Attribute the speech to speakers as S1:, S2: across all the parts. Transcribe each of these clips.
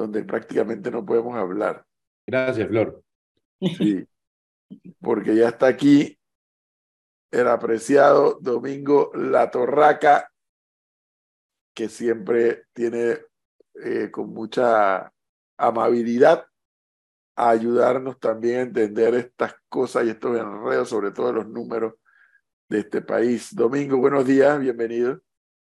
S1: donde prácticamente no podemos hablar.
S2: Gracias, Flor.
S1: Sí, porque ya está aquí el apreciado Domingo La Torraca, que siempre tiene eh, con mucha amabilidad a ayudarnos también a entender estas cosas y estos enredos, sobre todo los números de este país. Domingo, buenos días, bienvenido.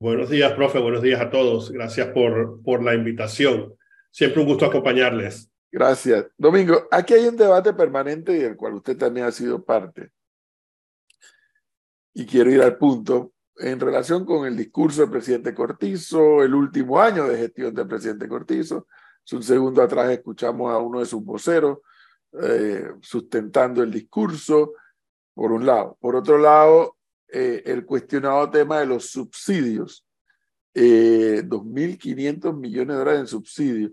S3: Buenos días, profe, buenos días a todos. Gracias por, por la invitación. Siempre un gusto acompañarles.
S1: Gracias. Domingo, aquí hay un debate permanente y del cual usted también ha sido parte. Y quiero ir al punto en relación con el discurso del presidente Cortizo, el último año de gestión del presidente Cortizo. Un segundo atrás escuchamos a uno de sus voceros eh, sustentando el discurso, por un lado. Por otro lado, eh, el cuestionado tema de los subsidios. Eh, 2.500 millones de dólares en subsidios.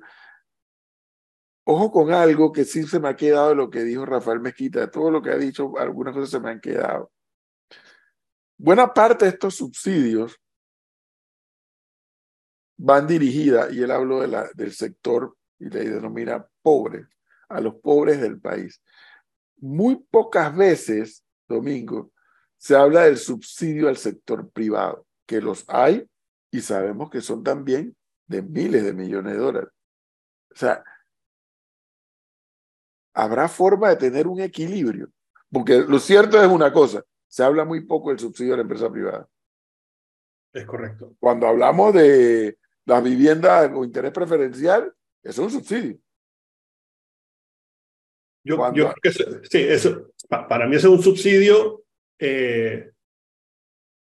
S1: Ojo con algo que sí se me ha quedado de lo que dijo Rafael Mezquita, de todo lo que ha dicho, algunas cosas se me han quedado. Buena parte de estos subsidios van dirigidas, y él habló del sector y le denomina pobre, a los pobres del país. Muy pocas veces, Domingo, se habla del subsidio al sector privado, que los hay y sabemos que son también de miles de millones de dólares. O sea, habrá forma de tener un equilibrio. Porque lo cierto es una cosa, se habla muy poco del subsidio a la empresa privada.
S3: Es correcto.
S1: Cuando hablamos de las viviendas con interés preferencial, es un subsidio.
S3: Yo, yo creo que sí, eso, para mí es un subsidio eh,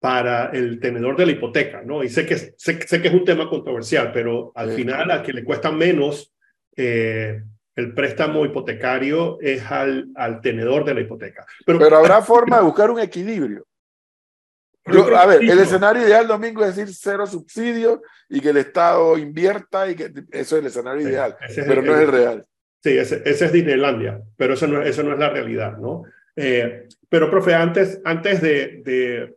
S3: para el tenedor de la hipoteca, ¿no? Y sé que, sé, que es un tema controversial, pero al final a que le cuesta menos eh, el préstamo hipotecario es al, al tenedor de la hipoteca.
S1: Pero, Pero habrá forma de buscar un equilibrio. a ver, el escenario ideal, Domingo, es decir cero subsidio y que el Estado invierta y que eso es el escenario ideal, pero no es el real.
S3: Sí, ese, ese, es Disneylandia, pero eso no, eso no es la realidad, ¿no? Eh, pero, profe, antes, antes de, de,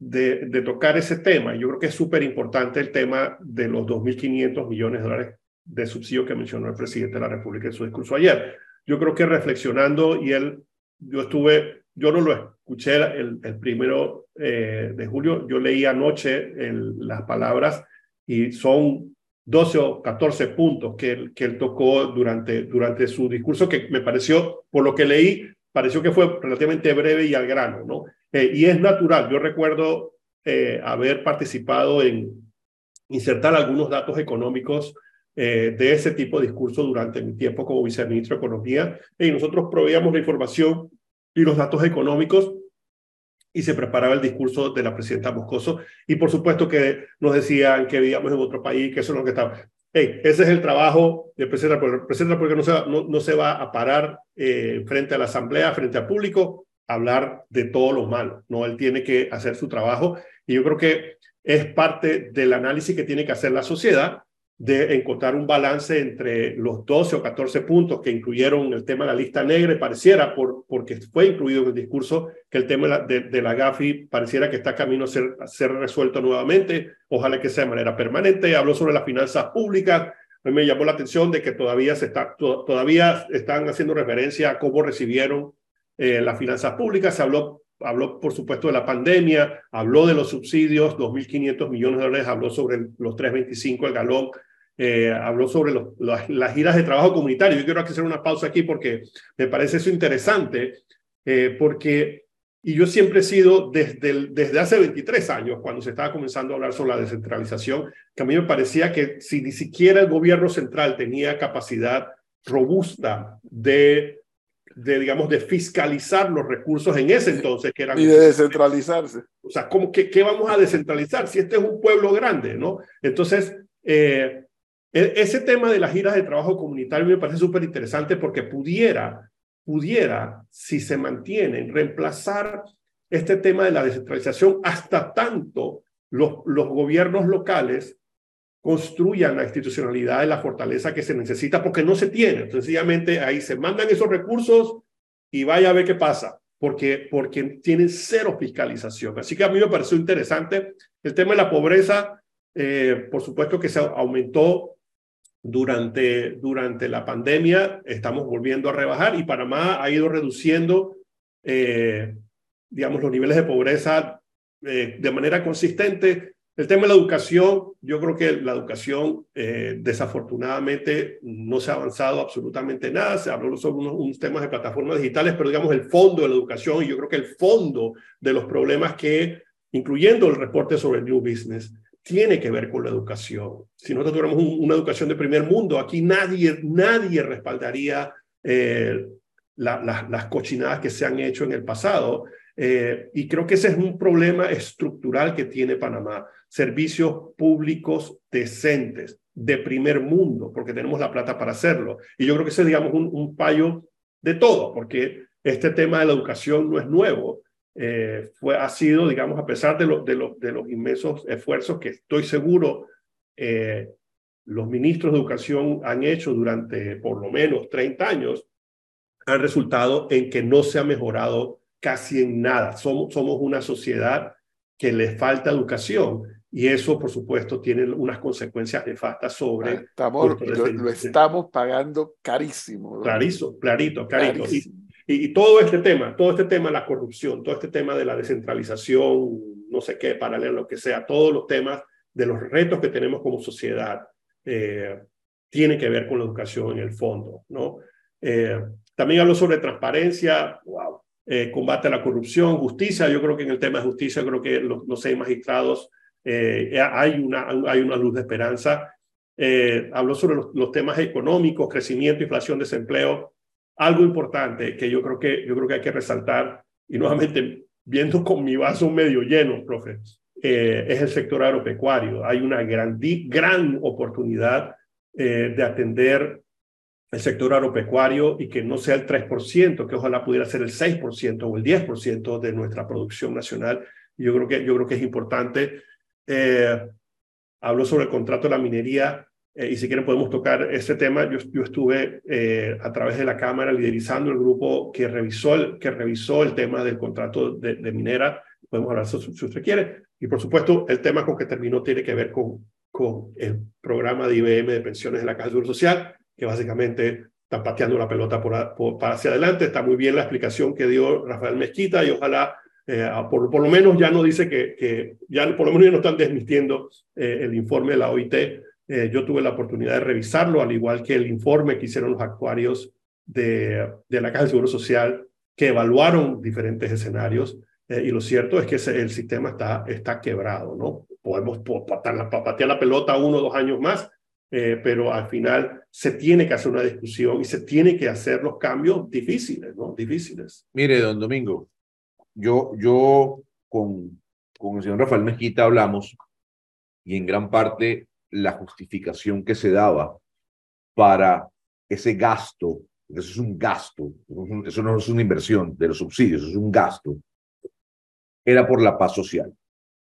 S3: de, tocar ese tema, yo creo que es súper importante el tema de los 2.500 millones de dólares de subsidio que mencionó el presidente de la República en su discurso ayer. Yo creo que reflexionando, y él, yo estuve, yo no lo escuché el, el primero eh, de julio, yo leí anoche las palabras y son 12 o 14 puntos que él, que él tocó durante, durante su discurso, que me pareció, por lo que leí, pareció que fue relativamente breve y al grano, ¿no? Eh, y es natural, yo recuerdo eh, haber participado en insertar algunos datos económicos eh, de ese tipo de discurso durante mi tiempo como viceministro de Economía. Y nosotros proveíamos la información y los datos económicos y se preparaba el discurso de la presidenta Moscoso. Y por supuesto que nos decían que vivíamos en otro país, que eso es lo que estaba. Hey, ese es el trabajo del presidente, el presidente porque no se va, no, no se va a parar frente a la asamblea, frente al público, hablar de todo lo malo. No, él tiene que hacer su trabajo y yo creo que es parte del análisis que tiene que hacer la sociedad de encontrar un balance entre los 12 o 14 puntos que incluyeron el tema de la lista negra, pareciera, por, porque fue incluido en el discurso, que el tema de, la GAFI pareciera que está camino a ser, a ser resuelto nuevamente, ojalá que sea de manera permanente, habló sobre las finanzas públicas, me llamó la atención de que todavía, se está, todavía están haciendo referencia a cómo recibieron eh, las finanzas públicas, se habló habló, por supuesto, de la pandemia, habló de los subsidios, 2.500 millones de dólares, habló sobre los 3.25 el galón eh, habló sobre las giras de trabajo comunitario. Yo quiero hacer una pausa aquí porque me parece eso interesante, eh, porque, y yo siempre he sido desde, desde hace 23 años, cuando se estaba comenzando a hablar sobre la descentralización, que a mí me parecía que si ni siquiera el gobierno central tenía capacidad robusta de, de digamos, de fiscalizar los recursos en ese entonces que eran...
S1: Y de descentralizarse.
S3: O sea, ¿cómo, qué, ¿qué vamos a descentralizar si este es un pueblo grande, no? Entonces, eh, e, ese tema de las giras de trabajo comunitario me parece súper interesante porque pudiera, pudiera, si se mantienen, reemplazar este tema de la descentralización hasta tanto los, los gobiernos locales construyan la institucionalidad de la fortaleza que se necesita porque no se tiene. Sencillamente ahí se mandan esos recursos y vaya a ver qué pasa, porque, porque tienen cero fiscalización. Así que a mí me pareció interesante el tema de la pobreza. Eh, por supuesto que se aumentó durante, durante la pandemia estamos volviendo a rebajar y Panamá ha ido reduciendo, eh, digamos, los niveles de pobreza eh, de manera consistente. El tema de la educación, yo creo que la educación eh, desafortunadamente no se ha avanzado absolutamente nada. Se habló sobre unos, temas de plataformas digitales, pero digamos el fondo de la educación, y yo creo que el fondo de los problemas que, incluyendo el reporte sobre el New Business, tiene que ver con la educación. Si nosotros tuviéramos una educación de primer mundo, aquí nadie, nadie respaldaría eh, las cochinadas que se han hecho en el pasado. Eh, y creo que ese es un problema estructural que tiene Panamá. Servicios públicos decentes, de primer mundo, porque tenemos la plata para hacerlo. Y yo creo que ese es, digamos, un, un payo de todo, porque este tema de la educación no es nuevo. Eh, fue, ha sido, digamos, a pesar de, de, de los inmensos esfuerzos que estoy seguro eh, los ministros de educación han hecho durante por lo menos 30 años, han resultado en que no se ha mejorado casi en nada. Somos, somos una sociedad que le falta educación y eso, por supuesto, tiene unas consecuencias nefastas sobre...
S1: Estamos, lo, estamos pagando carísimo.
S3: Clarito, clarito, clarito. Y, todo este tema, todo este tema de la corrupción, todo este tema de la descentralización, no sé qué, paralelo, lo que sea, todos los temas de los retos que tenemos como sociedad, eh, tiene que ver con la educación en el fondo, ¿no? Eh, también hablo sobre transparencia, wow, eh, combate a la corrupción, justicia. Yo creo que en el tema de justicia, creo que los, los seis magistrados hay, una, hay una luz de esperanza. hablo sobre los, temas económicos, crecimiento, inflación, desempleo algo importante que yo creo que, yo creo que hay que resaltar, y nuevamente viendo con mi vaso medio lleno, profe, eh, es el sector agropecuario. Hay una gran, gran oportunidad eh, de atender el sector agropecuario y que no sea el 3%, que ojalá pudiera ser el 6% o el 10% de nuestra producción nacional. Yo creo que, yo creo que es importante. Eh, hablo sobre el contrato de la minería eh, y si quieren podemos tocar ese tema. Yo, yo estuve eh, a través de la Cámara liderizando el grupo que revisó el, que revisó el tema del contrato de, minera. Podemos hablar si, usted quiere. Y por supuesto, el tema con que terminó tiene que ver con, con el programa de IBM de pensiones de la Caja de Seguro Social, que básicamente está pateando la pelota por, para hacia adelante. Está muy bien la explicación que dio Rafael Mezquita y ojalá eh, por, por, lo menos ya no dice que, que, ya por lo menos ya no están desmintiendo el informe de la OIT eh, yo tuve la oportunidad de revisarlo, al igual que el informe que hicieron los actuarios de, de la Caja de Seguro Social, que evaluaron diferentes escenarios. Eh, y lo cierto es que el sistema está, está quebrado, ¿no? Podemos patear la, patear la pelota uno o dos años más, eh, pero al final se tiene que hacer una discusión y se tiene que hacer los cambios difíciles, ¿no? Difíciles.
S2: Mire, don Domingo, yo, yo con, con el señor Rafael Mezquita hablamos y en gran parte la justificación que se daba para ese gasto, eso es un gasto, eso no es una inversión de los subsidios, es un gasto, era por la paz social.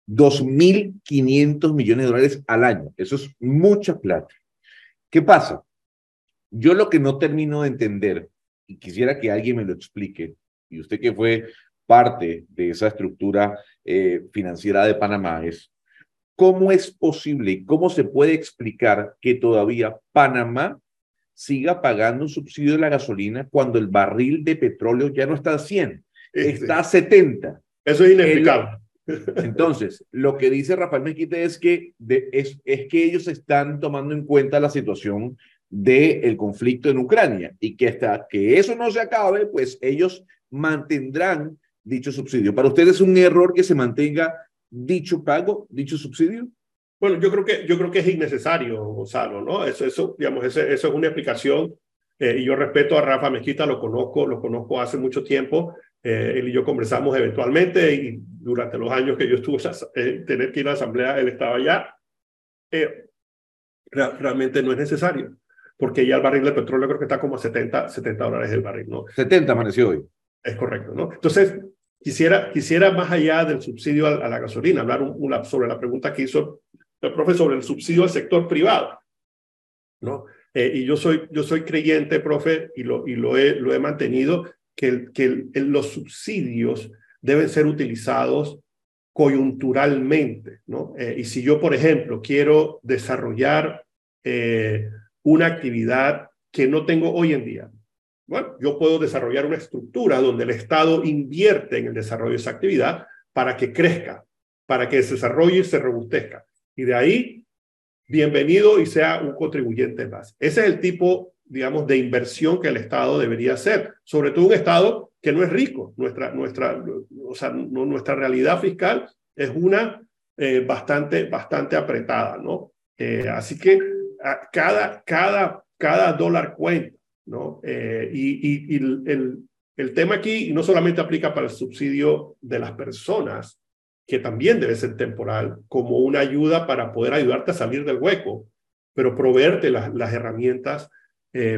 S2: 2.500 millones de dólares al año, eso es mucha plata. ¿Qué pasa? Yo lo que no termino de entender, y quisiera que alguien me lo explique, y usted que fue parte de esa estructura eh, financiera de Panamá, es ¿Cómo es posible y cómo se puede explicar que todavía Panamá siga pagando un subsidio de la gasolina cuando el barril de petróleo ya no está a 100, está a 70?
S3: Eso es inexplicable.
S2: Entonces, lo que dice Rafael Mezquita es que, es, que ellos están tomando en cuenta la situación del conflicto en Ucrania y que hasta que eso no se acabe, pues ellos mantendrán dicho subsidio. Para ustedes es un error que se mantenga dicho pago, dicho subsidio?
S3: Bueno, yo creo que, yo creo que es innecesario, Gonzalo, ¿no? Eso, eso, digamos, eso es una explicación. Eh, y yo respeto a Rafa Mezquita, lo conozco, lo conozco hace mucho tiempo. Eh, él y yo conversamos eventualmente y durante los años que yo estuve eh, tener que ir a la asamblea, él estaba allá. realmente no es necesario, porque ya el barril de petróleo creo que está como a 70, 70 dólares el barril, ¿no?
S2: 70 amaneció hoy.
S3: Es correcto, ¿no? Entonces, Quisiera, quisiera más allá del subsidio a, la gasolina, hablar un, sobre la pregunta que hizo el profe sobre el subsidio al sector privado. ¿no? Eh, y yo soy, yo soy creyente, profe, y lo, y lo, he, lo he mantenido, que, los subsidios deben ser utilizados coyunturalmente. ¿no? Eh, y si yo, por ejemplo, quiero desarrollar eh, una actividad que no tengo hoy en día. Bueno, yo puedo desarrollar una estructura donde el Estado invierte en el desarrollo de esa actividad para que crezca, para que se desarrolle y se robustezca. Y de ahí, bienvenido y sea un contribuyente más. Ese es el tipo, digamos, de inversión que el Estado debería hacer, sobre todo un Estado que no es rico. Nuestra, nuestra, o sea, nuestra realidad fiscal es una eh, bastante, bastante apretada, ¿no? Eh, así que cada, cada, cada dólar cuenta, ¿no? Eh, y, y, el, el tema aquí no solamente aplica para el subsidio de las personas, que también debe ser temporal, como una ayuda para poder ayudarte a salir del hueco, pero proveerte las, las herramientas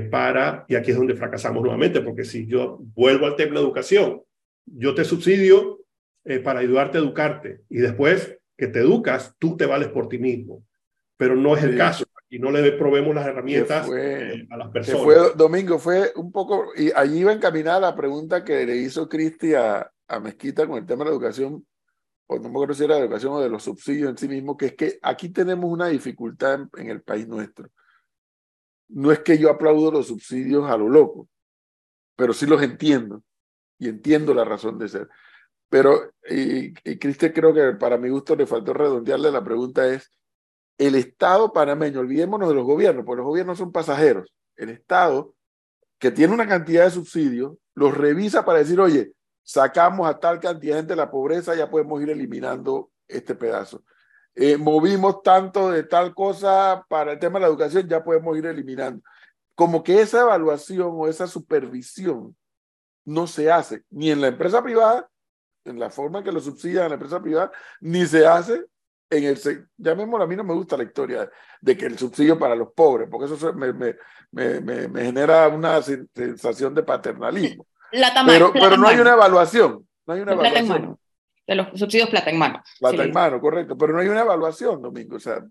S3: para, y aquí es donde fracasamos nuevamente, porque si yo vuelvo al tema de educación, yo te subsidio para ayudarte a educarte y después que te educas, tú te vales por ti mismo. Pero no es el caso. Y no le probemos las herramientas eh, a las personas.
S1: Fue, Domingo, fue un poco, y allí iba encaminada la pregunta que le hizo Cristi a, a Mezquita con el tema de la educación, o no me acuerdo si era de educación o de los subsidios en sí mismo, que es que aquí tenemos una dificultad en, en el país nuestro. No es que yo aplaudo los subsidios a lo loco, pero sí los entiendo y entiendo la razón de ser. Pero, y, Cristian creo que para mi gusto le faltó redondearle la pregunta es, el Estado panameño, olvidémonos de los gobiernos, porque los gobiernos son pasajeros, el Estado, que tiene una cantidad de subsidios, los revisa para decir, oye, sacamos a tal cantidad de gente de la pobreza, ya podemos ir eliminando este pedazo. Eh, movimos tanto de tal cosa para el tema de la educación, ya podemos ir eliminando. Como que esa evaluación o esa supervisión no se hace ni en la empresa privada en la forma que lo subsidia la empresa privada, ni se hace en el, llamémoslo, a mí no me gusta la historia de que el subsidio para los pobres, porque eso me, me, me, me genera una sensación de paternalismo. pero, pero no hay una evaluación, no hay una evaluación.
S4: De los subsidios plata en mano.
S1: Plata en mano, correcto, pero no hay una evaluación, Domingo, o sea,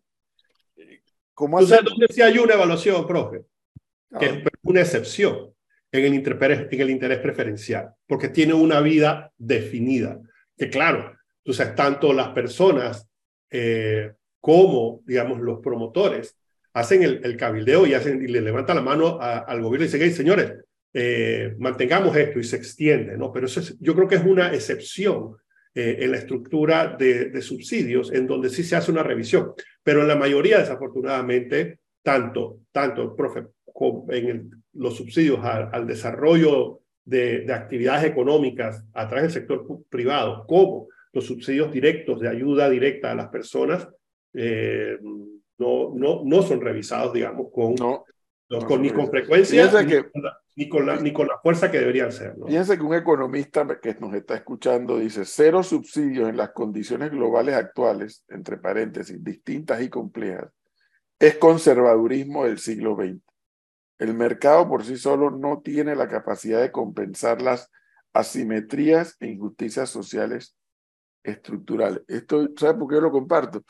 S3: ¿cómo hacer? ¿Dónde sí hay una evaluación, profe? Que es una excepción en el, interés, en el interés preferencial, porque tiene una vida definida. Que claro, entonces tanto las personas eh, como, digamos, los promotores hacen el, cabildeo y, hacen, y le levantan la mano al gobierno y dicen, hey, señores, eh, mantengamos esto y se extiende, ¿no? Pero eso yo creo que es una excepción eh, en la estructura de, de, subsidios en donde sí se hace una revisión, pero en la mayoría, desafortunadamente, tanto, tanto, profe, en el, los subsidios al, desarrollo de, actividades económicas a través del sector privado, como los subsidios directos de ayuda directa a las personas, eh, no, no, no son revisados, digamos, con, con ni con frecuencia ni, con la, ni, con la, fuerza que deberían ser. ¿no?
S1: Fíjense que un economista que nos está escuchando dice, cero subsidios en las condiciones globales actuales, entre paréntesis, distintas y complejas, es conservadurismo del siglo XX. El mercado por sí solo no tiene la capacidad de compensar las asimetrías e injusticias sociales estructurales. Esto, ¿sabe por qué yo lo comparto?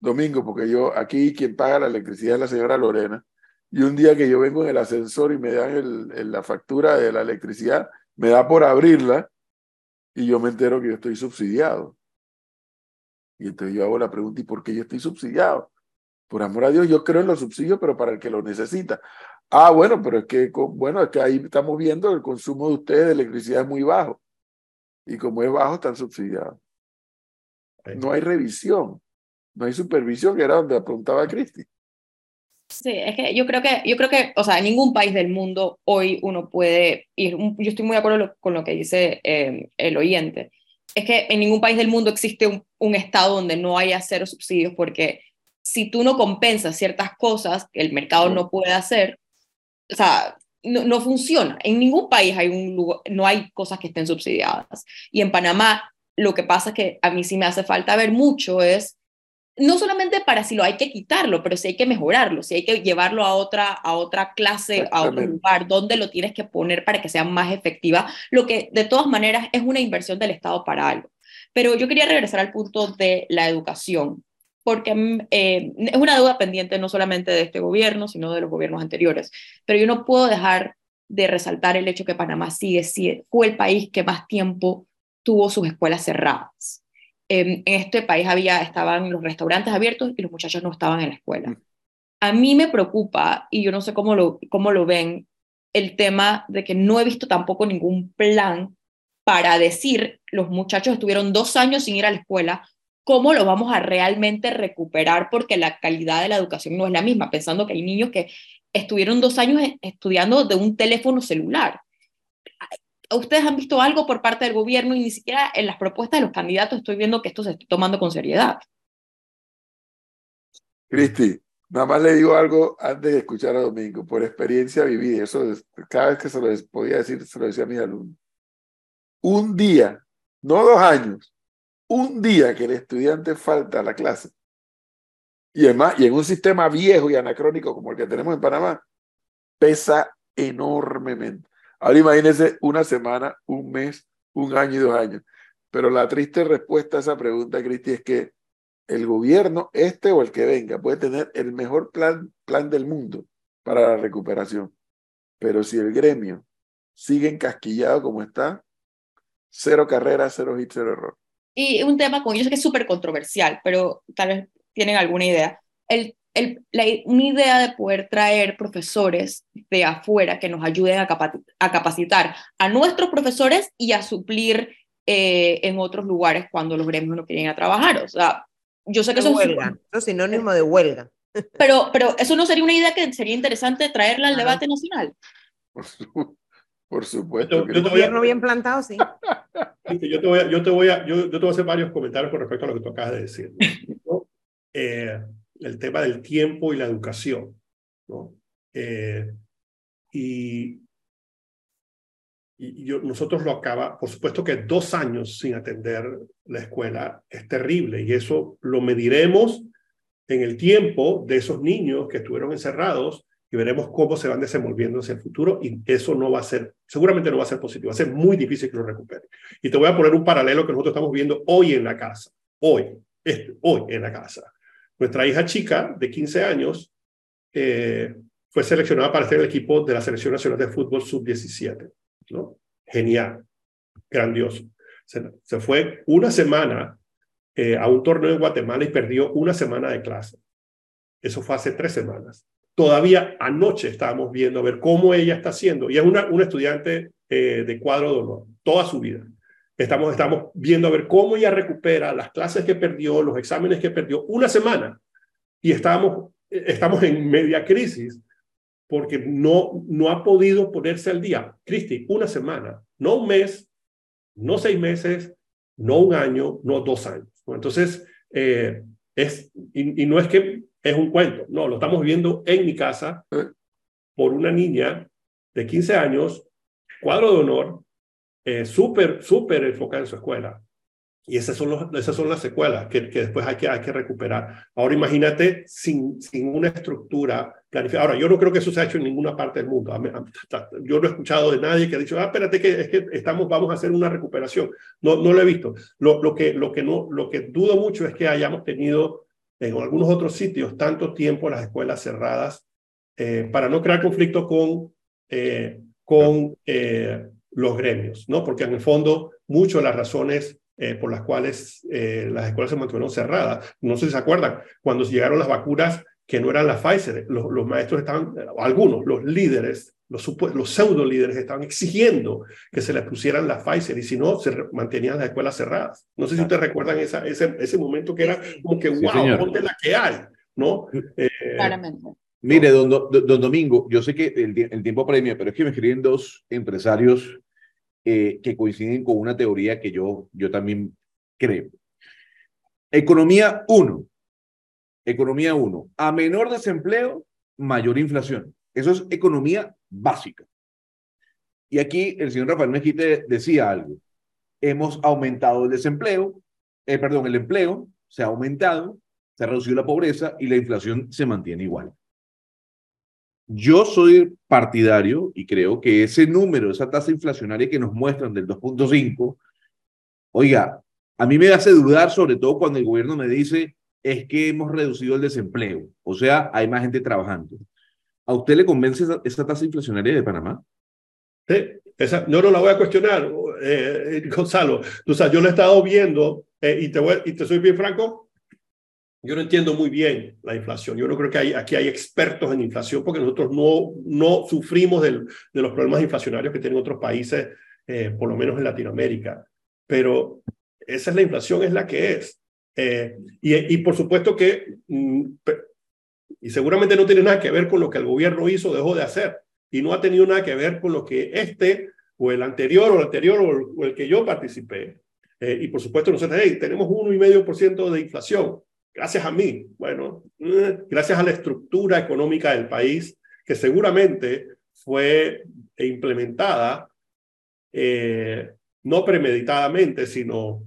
S1: Domingo, porque yo aquí quien paga la electricidad es la señora Lorena. Y un día que yo vengo en el ascensor y me dan el, la factura de la electricidad, me da por abrirla y yo me entero que yo estoy subsidiado. Y entonces yo hago la pregunta, ¿y por qué yo estoy subsidiado? Por amor a Dios, yo creo en los subsidios, pero para el que lo necesita. Ah, bueno, pero es que, bueno, es que ahí estamos viendo el consumo de ustedes de electricidad es muy bajo. Y como es bajo, están subsidiados. No hay revisión, no hay supervisión, que era donde apuntaba Cristi.
S4: Sí, es que yo creo que, yo creo que, o sea, en ningún país del mundo hoy uno puede ir, yo estoy muy de acuerdo con lo que dice eh, el oyente, es que en ningún país del mundo existe un, un estado donde no haya cero subsidios, porque si tú no compensas ciertas cosas que el mercado no puede hacer, o sea, no, no, funciona. En ningún país hay un lugar, no hay cosas que estén subsidiadas. Y en Panamá lo que pasa es que a mí sí me hace falta ver mucho es no solamente para si lo hay que quitarlo, pero si hay que mejorarlo, si hay que llevarlo a otra, a otra clase, a otro lugar, donde lo tienes que poner para que sea más efectiva, lo que de todas maneras es una inversión del Estado para algo. Pero yo quería regresar al punto de la educación, porque mm, eh, es una deuda pendiente no solamente de este gobierno, sino de los gobiernos anteriores. Pero yo no puedo dejar de resaltar el hecho que Panamá sigue, sigue fue el país que más tiempo tuvo sus escuelas cerradas. En este país había, estaban los restaurantes abiertos y los muchachos no estaban en la escuela. Mm. a mí me preocupa, y yo no sé cómo lo, cómo lo ven, el tema de que no he visto tampoco ningún plan para decir, los muchachos estuvieron dos años sin ir a la escuela, ¿cómo lo vamos a realmente recuperar? Porque la calidad de la educación no es la misma, pensando que hay niños que estuvieron dos años estudiando de un teléfono celular. ¿Ustedes han visto algo por parte del gobierno y ni siquiera en las propuestas de los candidatos estoy viendo que esto se está tomando con seriedad?
S1: Cristi, nada más le digo algo antes de escuchar a Domingo, por experiencia vivida, eso cada vez que se lo podía decir, se lo decía a mis alumnos. Un día, no dos años, un día que el estudiante falta a la clase, y además, y en un sistema viejo y anacrónico como el que tenemos en Panamá, pesa enormemente. Ahora imagínense una semana, un mes, un año y dos años. Pero la triste respuesta a esa pregunta, Cristi, es que el gobierno, este o el que venga, puede tener el mejor plan, plan del mundo para la recuperación. Pero si el gremio sigue encasquillado como está, cero carrera, cero hit, cero error.
S4: Y un tema con sé que es súper controversial, pero tal vez tienen alguna idea. El, el, la, una idea de poder traer profesores de afuera que nos ayuden a, a capacitar a nuestros profesores y a suplir eh, en otros lugares cuando los gremios no quieren ir a trabajar. O sea, yo sé que eso
S5: huelga, es sinónimo de huelga.
S4: Pero, pero eso no sería una idea que sería interesante traerla al debate nacional.
S1: Por, supuesto.
S5: Yo, te gobierno bien plantado, sí.
S3: Yo te, voy a, yo, te voy a, yo, yo, te voy a hacer varios comentarios con respecto a lo que tú acabas de decir. Eh, el tema del tiempo y la educación. ¿no? Eh, y nosotros lo acaba, por supuesto que dos años sin atender la escuela es terrible y eso lo mediremos en el tiempo de esos niños que estuvieron encerrados y veremos cómo se van desenvolviendo hacia el futuro y eso no va a ser, seguramente no va a ser positivo, va a ser muy difícil que lo recupere. Y te voy a poner un paralelo que nosotros estamos viendo hoy en la casa, hoy, este, hoy en la casa. Nuestra hija chica de 15 años eh, fue seleccionada para ser el equipo de la Selección Nacional de Fútbol Sub-17. ¿no? Genial, grandioso. Se, fue una semana eh, a un torneo en Guatemala y perdió una semana de clase. Eso fue hace tres semanas. Todavía anoche estábamos viendo a ver cómo ella está haciendo. Y es una, una estudiante eh, de cuadro de honor, toda su vida. Estamos, estamos viendo a ver cómo ella recupera las clases que perdió, los exámenes que perdió, una semana. Y estamos, estamos en media crisis porque no, no ha podido ponerse al día. Cristi, una semana, no un mes, no seis meses, no un año, no dos años. Entonces, eh, es, y, no es que es un cuento, no, lo estamos viendo en mi casa por una niña de 15 años, cuadro de honor, eh, súper, súper enfocada en su escuela. Y esas son, los, esas son las secuelas que, que después hay que, hay que recuperar. Ahora imagínate sin, sin una estructura planificada. Ahora, yo no creo que eso se ha hecho en ninguna parte del mundo. Yo no he escuchado de nadie que ha dicho, ah, espérate, que, es que estamos, vamos a hacer una recuperación. No, no lo he visto. Lo, lo, que, lo, que no, lo que dudo mucho es que hayamos tenido en algunos otros sitios tanto tiempo las escuelas cerradas eh, para no crear conflicto con, eh, con eh, los gremios, ¿no? Porque en el fondo, muchas de las razones eh, por las cuales eh, las escuelas se mantuvieron cerradas. No sé si se acuerdan, cuando llegaron las vacunas que no eran las Pfizer, los, maestros estaban, algunos, los líderes, los, los pseudo líderes estaban exigiendo que se les pusieran las Pfizer y si no, se mantenían las escuelas cerradas. No sé si ustedes recuerdan esa, ese, ese momento que era como que, wow, ponte la que hay, ¿no?
S4: Eh, Claramente.
S2: Mire, don, don, Domingo, yo sé que el, el tiempo premia, pero es que me escriben dos empresarios eh, que coinciden con una teoría que yo, yo también creo. Economía 1. Economía 1. A menor desempleo, mayor inflación. Eso es economía básica. Y aquí el señor Rafael Mejite decía algo. Hemos aumentado el desempleo, eh, perdón, el empleo se ha aumentado, se ha reducido la pobreza y la inflación se mantiene igual. Yo soy partidario y creo que ese número, esa tasa inflacionaria que nos muestran del 2.5, oiga, a mí me hace dudar, sobre todo cuando el gobierno me dice, es que hemos reducido el desempleo, o sea, hay más gente trabajando. ¿A usted le convence esa, tasa inflacionaria de Panamá?
S3: Esa, no, no la voy a cuestionar, eh, Gonzalo. O sea, yo lo he estado viendo eh, y, te voy, y te soy bien franco, yo no entiendo muy bien la inflación. Yo no creo que hay, aquí hay expertos en inflación porque nosotros no, no sufrimos del, de los problemas inflacionarios que tienen otros países, eh, por lo menos en Latinoamérica. Pero esa es la inflación, es la que es. Eh, y, y, por supuesto que, mm, y seguramente no tiene nada que ver con lo que el gobierno hizo dejó de hacer, y no ha tenido nada que ver con lo que este o el anterior o el anterior o el, o el que yo participé. Eh, y por supuesto nosotros, hey, tenemos un y medio por ciento de inflación gracias a mí, bueno, eh, gracias a la estructura económica del país, que seguramente fue implementada eh, no premeditadamente, sino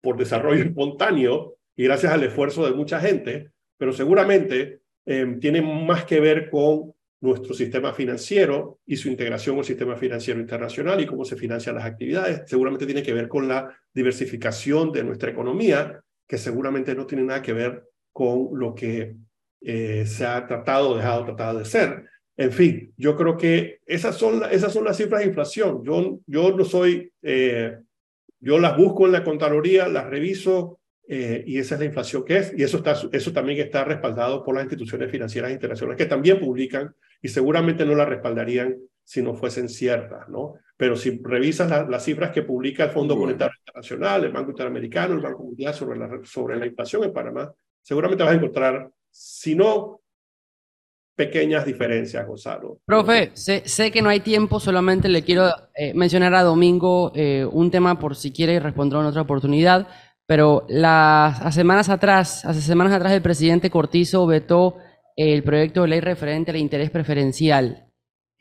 S3: por desarrollo espontáneo y gracias al esfuerzo de mucha gente, pero seguramente eh, tiene más que ver con nuestro sistema financiero y su integración al sistema financiero internacional y cómo se financian las actividades. Seguramente tiene que ver con la diversificación de nuestra economía que seguramente no tiene nada que ver con lo que eh, se ha tratado dejado tratado de ser. En fin, yo creo que esas son, esas son las cifras de inflación. Yo, yo no soy, eh, yo las busco en la Contraloría, las reviso eh, y esa es la inflación que es. Y eso, está, eso también está respaldado por las instituciones financieras internacionales que también publican y seguramente no la respaldarían si no fuesen ciertas, ¿no? Pero si revisas las cifras que publica el Fondo Monetario Internacional, el Banco Interamericano, el Banco Mundial sobre la, sobre la inflación en Panamá, seguramente vas a encontrar, si no, pequeñas diferencias, Gonzalo.
S6: Profe, sé, sé que no hay tiempo, solamente le quiero eh, mencionar a Domingo eh, un tema por si quiere responder en otra oportunidad, pero las, hace semanas atrás, hace semanas atrás el presidente Cortizo vetó el proyecto de ley referente al interés preferencial.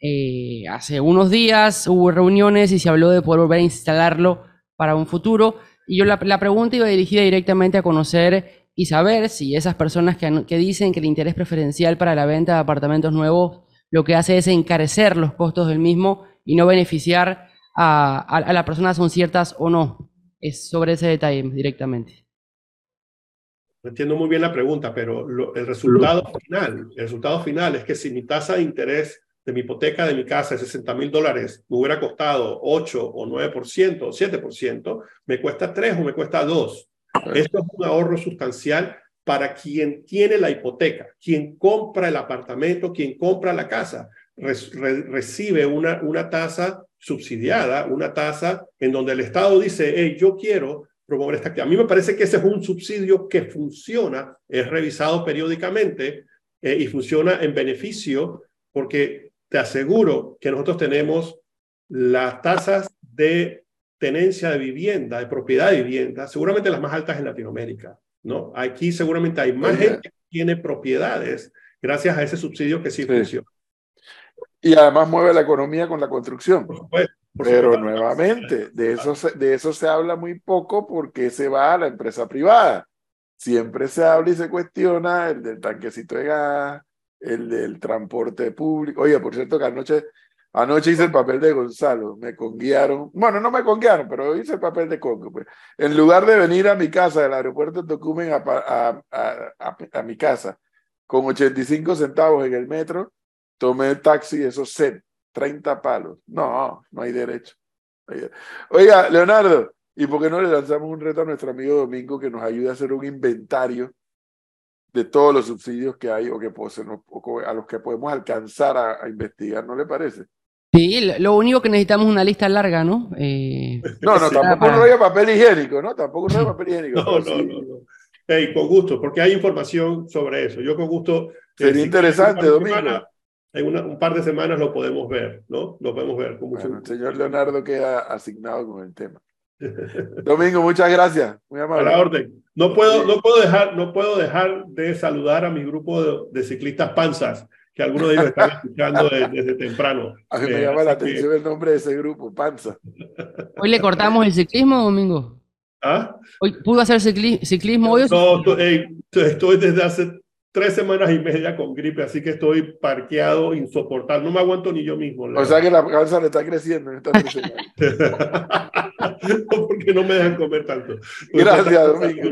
S6: Eh, hace unos días hubo reuniones y se habló de poder volver a instalarlo para un futuro. Y yo la, la pregunta iba dirigida directamente a conocer y saber si esas personas que, que, dicen que el interés preferencial para la venta de apartamentos nuevos lo que hace es encarecer los costos del mismo y no beneficiar a, a, a las personas son ciertas o no. Es sobre ese detalle directamente.
S3: No entiendo muy bien la pregunta, pero lo, el resultado final, el resultado final es que si mi tasa de interés de mi hipoteca de mi casa de 60 mil dólares me hubiera costado 8 o 9% o 7%, me cuesta 3 o me cuesta 2. Esto es un ahorro sustancial para quien tiene la hipoteca, quien compra el apartamento, quien compra la casa, re, re, recibe una, una tasa subsidiada, una tasa en donde el Estado dice, hey, yo quiero promover esta actividad. A mí me parece que ese es un subsidio que funciona, es revisado periódicamente eh, y funciona en beneficio porque te aseguro que nosotros tenemos las tasas de tenencia de vivienda, de propiedad de vivienda, seguramente las más altas en Latinoamérica, ¿no? Aquí seguramente hay más gente que tiene propiedades gracias a ese subsidio que sí, sí. funciona.
S1: Y además mueve la economía con la construcción. Por supuesto, por Pero supuesto. nuevamente, de eso, se, de eso se habla muy poco porque se va a la empresa privada. Siempre se habla y se cuestiona el del tanquecito de gas, el del transporte público. Oye, por cierto que anoche Anoche hice el papel de Gonzalo, me conguiaron. Bueno, no me conguiaron, pero hice el papel de Congo. Pues. En lugar de venir a mi casa del aeropuerto de Tocumen a, a, a, a, mi casa con 85 centavos en el metro, tomé el taxi, esos set, 30 palos. No, no hay derecho. Oiga, Leonardo, ¿y por qué no le lanzamos un reto a nuestro amigo Domingo que nos ayude a hacer un inventario de todos los subsidios que hay o que o a los que podemos alcanzar a, a investigar? ¿No le parece?
S6: Sí, lo único que necesitamos es una lista larga, ¿no? Eh,
S1: no, no, tampoco para... no haya papel higiénico, ¿no? Tampoco no hay papel higiénico.
S3: No, no, no, no. Hey, con gusto, porque hay información sobre eso. Yo con gusto.
S1: Sería eh, interesante, si Domingo.
S3: Semana, en una, un par de semanas lo podemos ver, ¿no? Lo podemos ver con mucho
S1: bueno, El señor Leonardo queda asignado con el tema. Domingo, muchas gracias. Muy amable.
S3: A la orden. No puedo, no puedo, dejar, no puedo dejar de saludar a mi grupo de, de ciclistas panzas que algunos de ellos están escuchando desde, desde temprano.
S1: A mí me eh, llama la atención que... el nombre de ese grupo, Panza.
S6: Hoy le cortamos el ciclismo, Domingo.
S3: ¿Ah?
S6: ¿Hoy pudo hacer cicli ciclismo hoy?
S3: No, hey, estoy desde hace tres semanas y media con gripe, así que estoy parqueado, insoportable. No me aguanto ni yo mismo.
S1: O sea que la panza le está creciendo en esta
S3: no, porque no me dejan comer tanto.
S1: Gracias, Domingo.